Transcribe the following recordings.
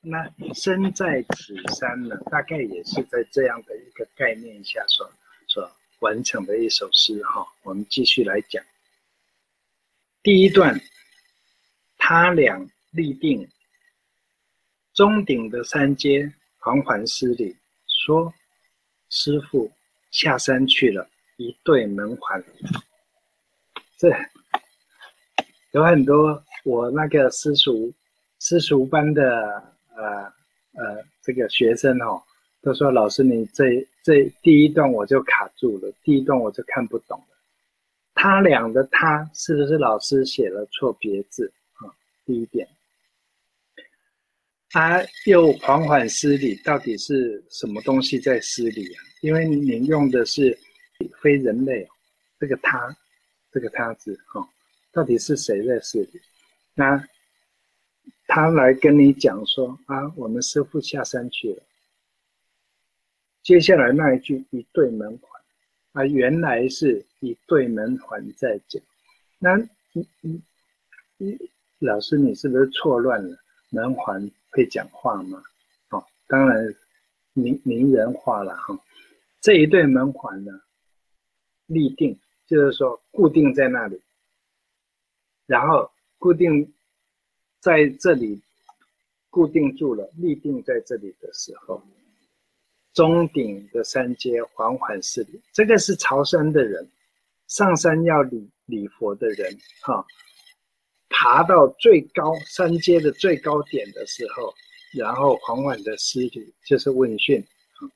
那身在此山呢，大概也是在这样的一个概念下所所完成的一首诗哈。我们继续来讲，第一段，他俩立定，中顶的山阶缓缓施礼，说：“师傅下山去了。”一对门环，这有很多我那个私塾私塾班的呃呃这个学生哦，都说老师你这这第一段我就卡住了，第一段我就看不懂了。他俩的他是不是老师写了错别字啊？第一点，他又缓缓失礼，到底是什么东西在失礼啊？因为您用的是。非人类，这个他，这个他字哈，到底是谁在失礼？那他来跟你讲说啊，我们师傅下山去了。接下来那一句一对门环啊，原来是一对门环在讲。那你你你老师，你是不是错乱了？门环会讲话吗？哦，当然名名人化了哈。这一对门环呢？立定就是说固定在那里，然后固定在这里，固定住了，立定在这里的时候，中顶的三阶缓缓施礼。这个是朝山的人，上山要礼礼佛的人，哈，爬到最高三阶的最高点的时候，然后缓缓的施礼，就是问讯。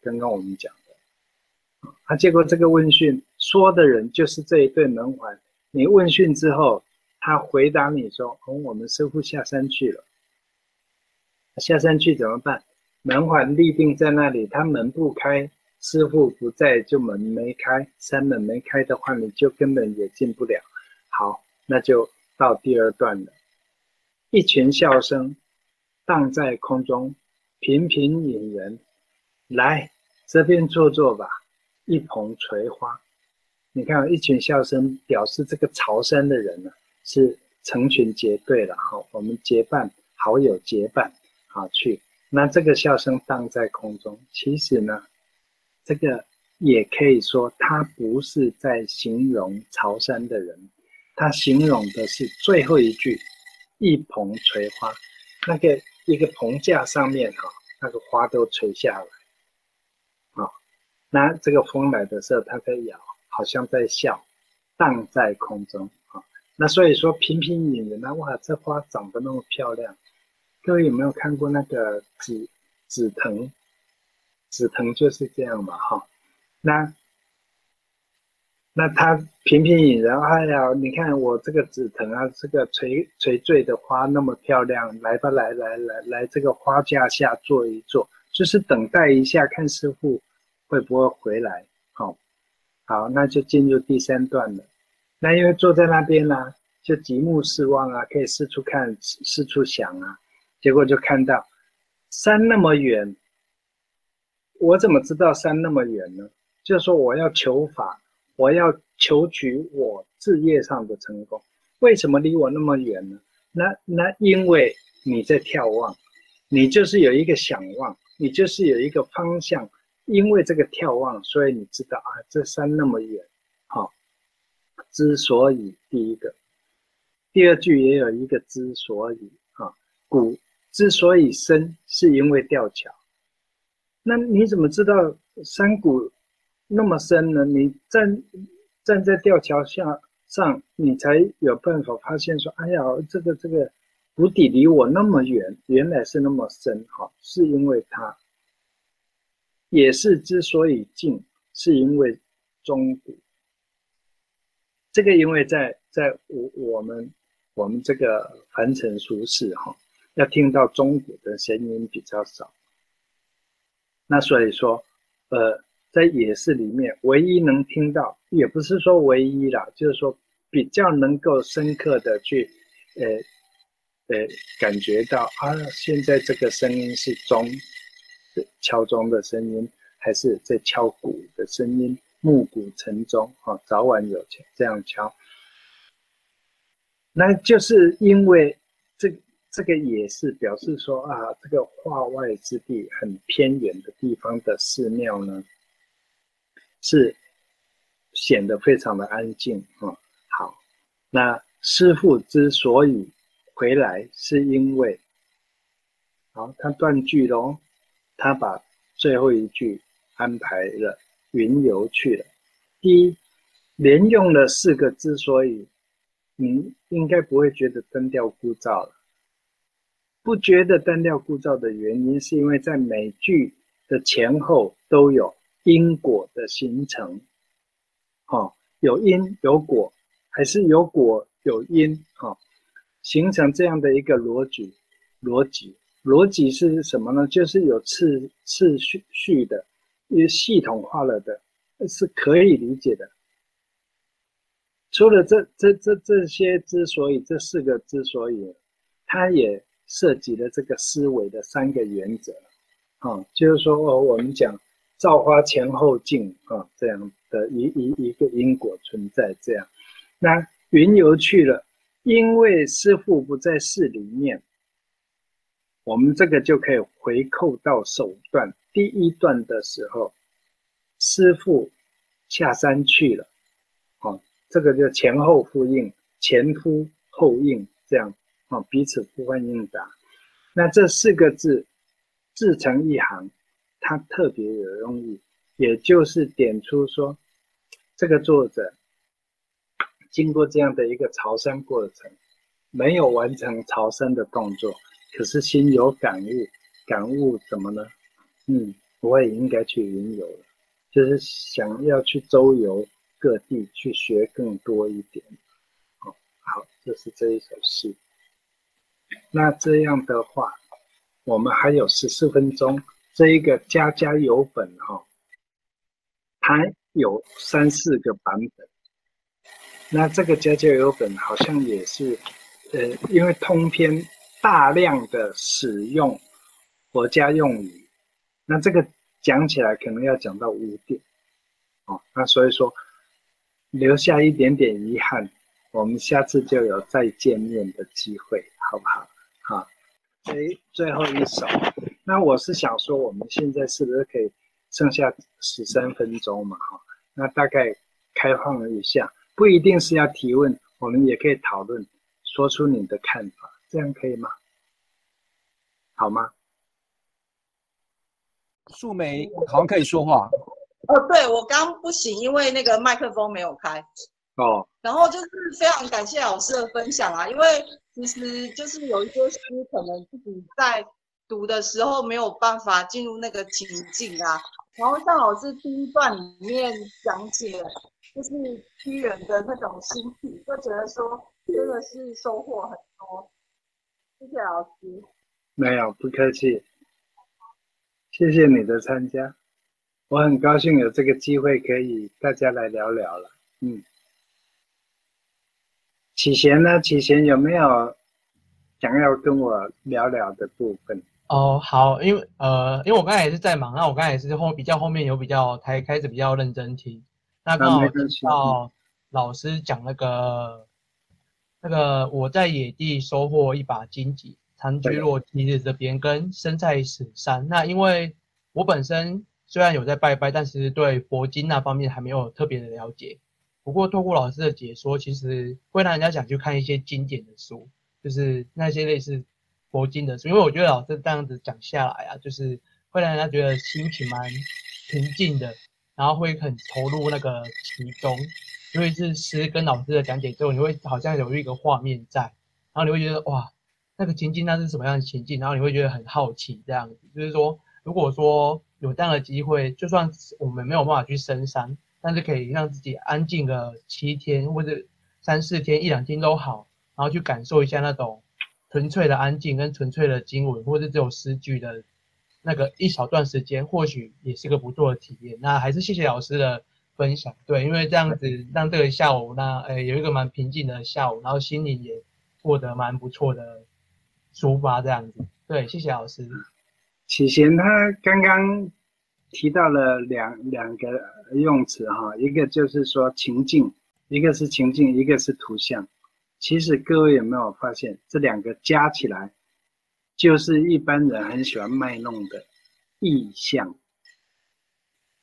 刚刚我们讲的。啊，结果这个问讯说的人就是这一对门环。你问讯之后，他回答你说：“哦，我们师傅下山去了。”下山去怎么办？门环立定在那里，他门不开，师傅不在，就门没开。山门没开的话，你就根本也进不了。好，那就到第二段了。一群笑声荡在空中，频频引人来这边坐坐吧。一捧垂花，你看，一群笑声表示这个朝山的人呢是成群结队了哈。我们结伴，好友结伴，好去。那这个笑声荡在空中，其实呢，这个也可以说，他不是在形容潮山的人，他形容的是最后一句“一捧垂花”，那个一个棚架上面哈，那个花都垂下来。那这个风来的时候，它在摇，好像在笑，荡在空中。那所以说，频频引人呢，哇，这花长得那么漂亮。各位有没有看过那个紫紫藤？紫藤就是这样嘛，哈。那那它频频引人，哎呀，你看我这个紫藤啊，这个垂垂坠的花那么漂亮，来吧，来来来来，这个花架下坐一坐，就是等待一下，看师傅。会不会回来？好，好，那就进入第三段了。那因为坐在那边呢，就极目四望啊，可以四处看，四处想啊。结果就看到山那么远，我怎么知道山那么远呢？就是说我要求法，我要求取我事业上的成功。为什么离我那么远呢？那那因为你在眺望，你就是有一个想望，你就是有一个方向。因为这个眺望，所以你知道啊，这山那么远，好，之所以第一个，第二句也有一个之所以啊，谷之所以深，是因为吊桥。那你怎么知道山谷那么深呢？你站站在吊桥下上，你才有办法发现说，哎呀，这个这个谷底离我那么远，原来是那么深，哈，是因为它。也是之所以静，是因为中谷。这个因为在在我我们我们这个凡尘俗世哈，要听到钟鼓的声音比较少。那所以说，呃，在野市里面，唯一能听到，也不是说唯一啦，就是说比较能够深刻的去，呃呃，感觉到啊，现在这个声音是钟。敲钟的声音，还是在敲鼓的声音？暮鼓晨钟，啊，早晚有这样敲。那就是因为这这个也是表示说啊，这个化外之地很偏远的地方的寺庙呢，是显得非常的安静啊。好，那师傅之所以回来，是因为，好，他断句喽，他把最后一句安排了云游去了。第一，连用了四个之所以，你应该不会觉得单调枯燥了。不觉得单调枯燥的原因，是因为在每句的前后都有因果的形成，哦，有因有果，还是有果有因，哦，形成这样的一个逻辑，逻辑，逻辑是什么呢？就是有次次序序的，也系统化了的，是可以理解的。除了这这这这些之所以，这四个之所以，它也。涉及了这个思维的三个原则，啊，就是说哦，我们讲造化前后镜啊，这样的一一一个因果存在，这样，那云游去了，因为师傅不在寺里面，我们这个就可以回扣到手段第一段的时候，师傅下山去了，啊，这个就前后呼应，前呼后应这样。啊，彼此互换应答。那这四个字自成一行，它特别有用意，也就是点出说，这个作者经过这样的一个朝山过程，没有完成朝山的动作，可是心有感悟，感悟什么呢？嗯，我也应该去云游了，就是想要去周游各地，去学更多一点。哦，好，这是这一首诗。那这样的话，我们还有十四分钟。这一个家家有本哈，它有三四个版本。那这个家家有本好像也是，呃，因为通篇大量的使用国家用语，那这个讲起来可能要讲到五点，哦，那所以说留下一点点遗憾。我们下次就有再见面的机会，好不好？好，最最后一首，那我是想说，我们现在是不是可以剩下十三分钟嘛？哈，那大概开放了一下，不一定是要提问，我们也可以讨论，说出你的看法，这样可以吗？好吗？素梅好像可以说话。哦，对我刚不行，因为那个麦克风没有开。哦，然后就是非常感谢老师的分享啊，因为其实就是有一些书可能自己在读的时候没有办法进入那个情境啊，然后像老师第一段里面讲解，就是屈原的那种心情，就觉得说真的是收获很多，谢谢老师。没有，不客气，谢谢你的参加，我很高兴有这个机会可以大家来聊聊了，嗯。启贤呢？启贤有没有想要跟我聊聊的部分？哦，好，因为呃，因为我刚才也是在忙，那我刚才也是后比较后面有比较才开始比较认真听，那刚好听到老师讲那个那个我在野地收获一把荆棘，长居落基日这边跟生在此山。那因为我本身虽然有在拜拜，但是对佛经那方面还没有特别的了解。不过，透过老师的解说，其实会让人家想去看一些经典的书，就是那些类似佛经的书。因为我觉得老师这样子讲下来啊，就是会让人家觉得心情蛮平静的，然后会很投入那个其中。因为是诗跟老师的讲解之后，你会好像有一个画面在，然后你会觉得哇，那个情境那是什么样的情境？然后你会觉得很好奇这样子。就是说，如果说有这样的机会，就算我们没有办法去深山。但是可以让自己安静个七天或者三四天一两天都好，然后去感受一下那种纯粹的安静跟纯粹的经文，或者只有诗句的那个一小段时间，或许也是个不错的体验。那还是谢谢老师的分享，对，因为这样子让这个下午那呃有一个蛮平静的下午，然后心里也过得蛮不错的抒发，这样子，对，谢谢老师。启贤他刚刚。提到了两两个用词哈，一个就是说情境，一个是情境，一个是图像。其实各位有没有发现，这两个加起来就是一般人很喜欢卖弄的意象。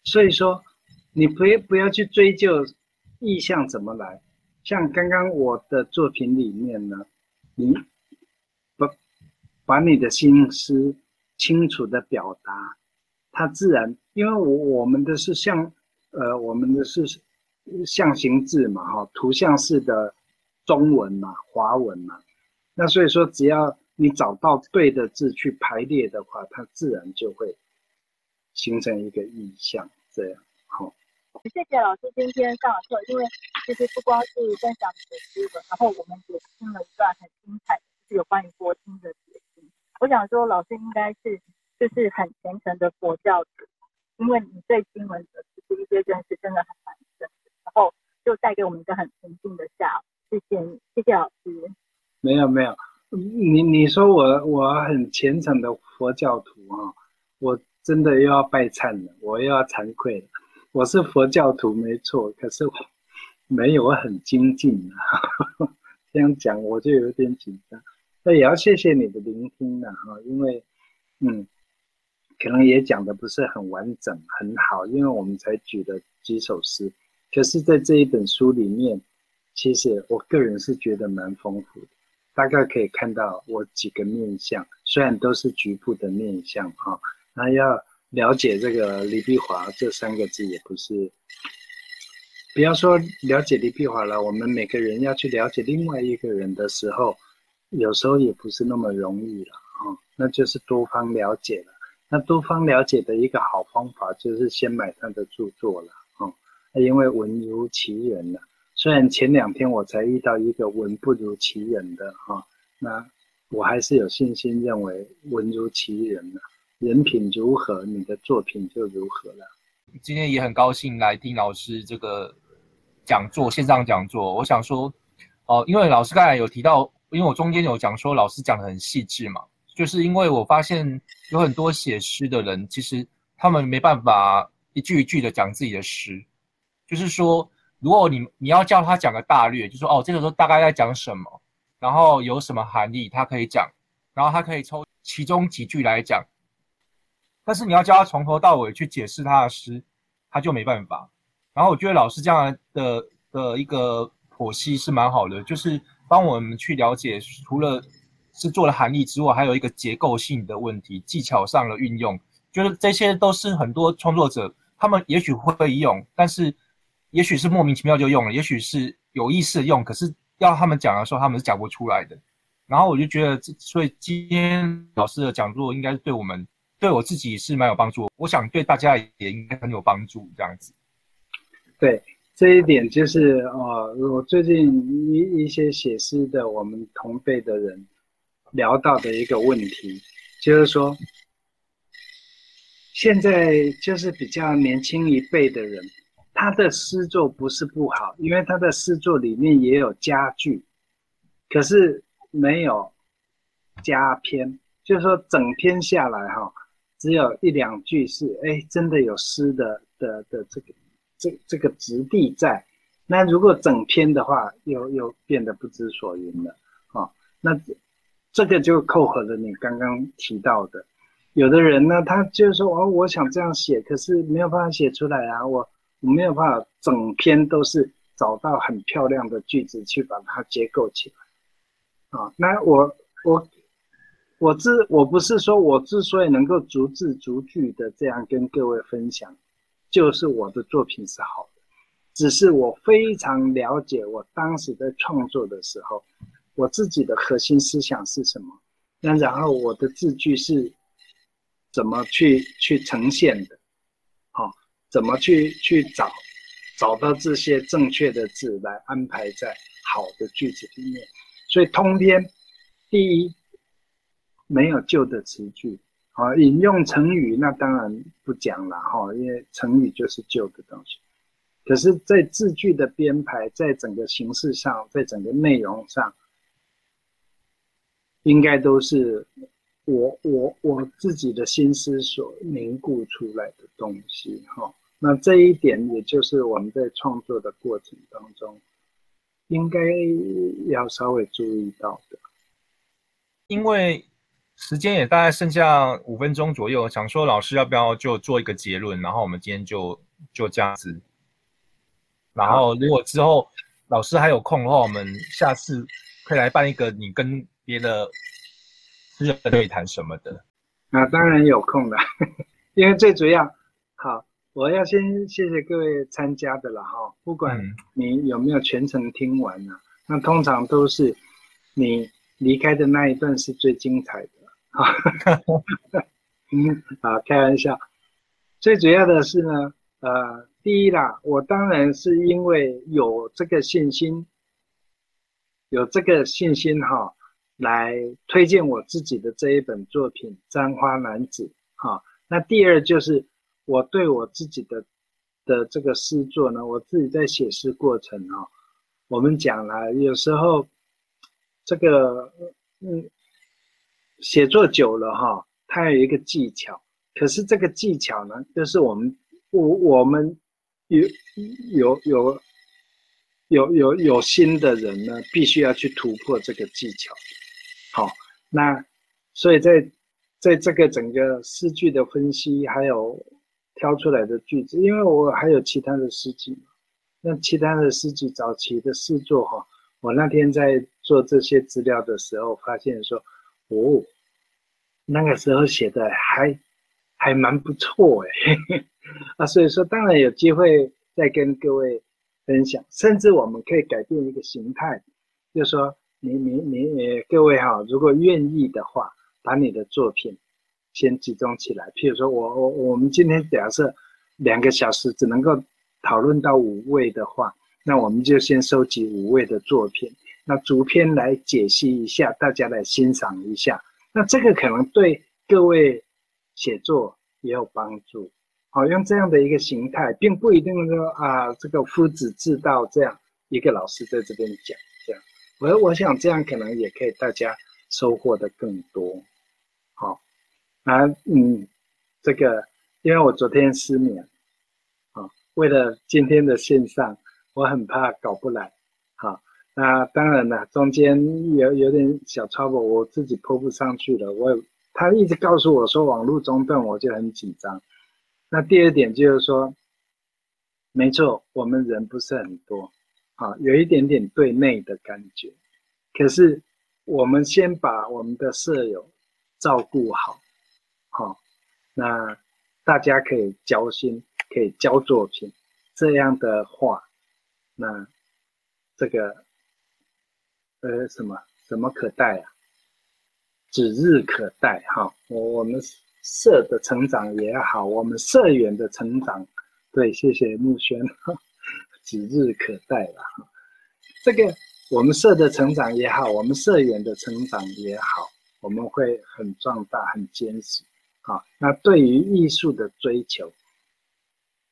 所以说，你不要不要去追究意象怎么来。像刚刚我的作品里面呢，你把你的心思清楚的表达，它自然，因为我我们的是像，呃，我们的是象形字嘛，哈，图像式的中文嘛，华文嘛，那所以说，只要你找到对的字去排列的话，它自然就会形成一个意象。这样好，谢谢老师今天上的课，因为其实不光是分享你的，然后我们也听了一段很精彩，就是有关于国经的。我想说，老师应该是就是很虔诚的佛教徒，因为你对经文的其实一些认识真的很完整，然后就带给我们一个很平静的下午。谢谢你，谢谢老师。没有没有，你你说我我很虔诚的佛教徒啊，我。真的又要拜忏了，我又要惭愧了。我是佛教徒没错，可是我没有我很精进啊。这样讲我就有点紧张。那也要谢谢你的聆听了哈，因为嗯，可能也讲的不是很完整很好，因为我们才举了几首诗。可是，在这一本书里面，其实我个人是觉得蛮丰富的，大概可以看到我几个面相，虽然都是局部的面相哈。那要了解这个李碧华这三个字也不是，不要说了解李碧华了，我们每个人要去了解另外一个人的时候，有时候也不是那么容易了啊。那就是多方了解了。那多方了解的一个好方法就是先买他的著作了啊，因为文如其人了。虽然前两天我才遇到一个文不如其人的哈，那我还是有信心认为文如其人了。人品如何，你的作品就如何了。今天也很高兴来听老师这个讲座，线上讲座。我想说，哦，因为老师刚才有提到，因为我中间有讲说老师讲的很细致嘛，就是因为我发现有很多写诗的人，其实他们没办法一句一句的讲自己的诗，就是说，如果你你要叫他讲个大略，就说哦，这个时候大概在讲什么，然后有什么含义，他可以讲，然后他可以抽其中几句来讲。但是你要叫他从头到尾去解释他的诗，他就没办法。然后我觉得老师这样的的一个剖析是蛮好的，就是帮我们去了解，除了是做了含义之外，还有一个结构性的问题、技巧上的运用，就是这些都是很多创作者他们也许会用，但是也许是莫名其妙就用了，也许是有意识用，可是要他们讲的时候，他们是讲不出来的。然后我就觉得，所以今天老师的讲座应该是对我们。对我自己是蛮有帮助，我想对大家也应该很有帮助。这样子，对这一点就是哦，我最近一一些写诗的我们同辈的人聊到的一个问题，就是说，现在就是比较年轻一辈的人，他的诗作不是不好，因为他的诗作里面也有佳句，可是没有佳篇，就是说整篇下来哈。只有一两句是，哎，真的有诗的的的这个这这个质地在。那如果整篇的话，又又变得不知所云了啊。那这个就扣合了你刚刚提到的，有的人呢，他就是说，哦，我想这样写，可是没有办法写出来啊，我我没有办法整篇都是找到很漂亮的句子去把它结构起来啊。那我我。我之我不是说我之所以能够逐字逐句的这样跟各位分享，就是我的作品是好的，只是我非常了解我当时在创作的时候，我自己的核心思想是什么，那然后我的字句是怎么去去呈现的，好，怎么去去找找到这些正确的字来安排在好的句子里面，所以通篇第一。没有旧的词句，啊，引用成语那当然不讲了哈，因为成语就是旧的东西。可是，在字句的编排，在整个形式上，在整个内容上，应该都是我我我自己的心思所凝固出来的东西哈。那这一点，也就是我们在创作的过程当中，应该要稍微注意到的，因为。时间也大概剩下五分钟左右，想说老师要不要就做一个结论，然后我们今天就就这样子。然后如果之后老师还有空的话，我们下次可以来办一个你跟别的私人对谈什么的。那当然有空的，因为最主要，好，我要先谢谢各位参加的了哈。不管你有没有全程听完呢，那通常都是你离开的那一段是最精彩的啊。嗯，啊，开玩笑。最主要的是呢，呃，第一啦，我当然是因为有这个信心，有这个信心哈。来推荐我自己的这一本作品《簪花男子》哈。那第二就是我对我自己的的这个诗作呢，我自己在写诗过程哈，我们讲了有时候这个嗯写作久了哈，它有一个技巧，可是这个技巧呢，就是我们我我们有有有有有有心的人呢，必须要去突破这个技巧。好，那所以在在这个整个诗句的分析，还有挑出来的句子，因为我还有其他的诗集，那其他的诗集早期的诗作哈，我那天在做这些资料的时候，发现说，哦，那个时候写的还还蛮不错哎，啊，所以说当然有机会再跟各位分享，甚至我们可以改变一个形态，就是说。你你你各位哈，如果愿意的话，把你的作品先集中起来。譬如说，我我我们今天假设两个小时只能够讨论到五位的话，那我们就先收集五位的作品，那逐篇来解析一下，大家来欣赏一下。那这个可能对各位写作也有帮助。好，用这样的一个形态，并不一定说啊，这个夫子自道这样一个老师在这边讲。这样我我想这样可能也可以大家收获的更多，好，啊嗯，这个因为我昨天失眠，啊，为了今天的线上，我很怕搞不来，好，那当然了，中间有有点小 trouble，我自己铺不上去了，我他一直告诉我说网络中断，我就很紧张。那第二点就是说，没错，我们人不是很多。啊，有一点点对内的感觉，可是我们先把我们的舍友照顾好，好，那大家可以交心，可以交作品，这样的话，那这个呃什么什么可待啊？指日可待哈！我我们社的成长也好，我们社员的成长，对，谢谢木轩。指日可待了哈，这个我们社的成长也好，我们社员的成长也好，我们会很壮大、很坚实。好，那对于艺术的追求，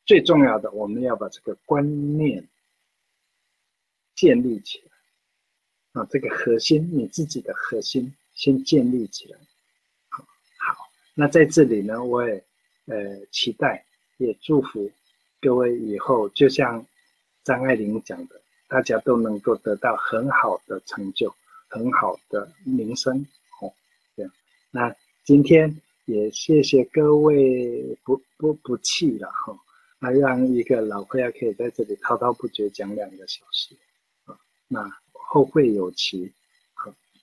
最重要的，我们要把这个观念建立起来啊，这个核心，你自己的核心先建立起来。好，好，那在这里呢，我也呃期待，也祝福各位以后就像。张爱玲讲的，大家都能够得到很好的成就，很好的名声，哦，这样。那今天也谢谢各位不不不弃了哈，那让一个老朋友可以在这里滔滔不绝讲两个小时，啊，那后会有期，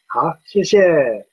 好，谢谢。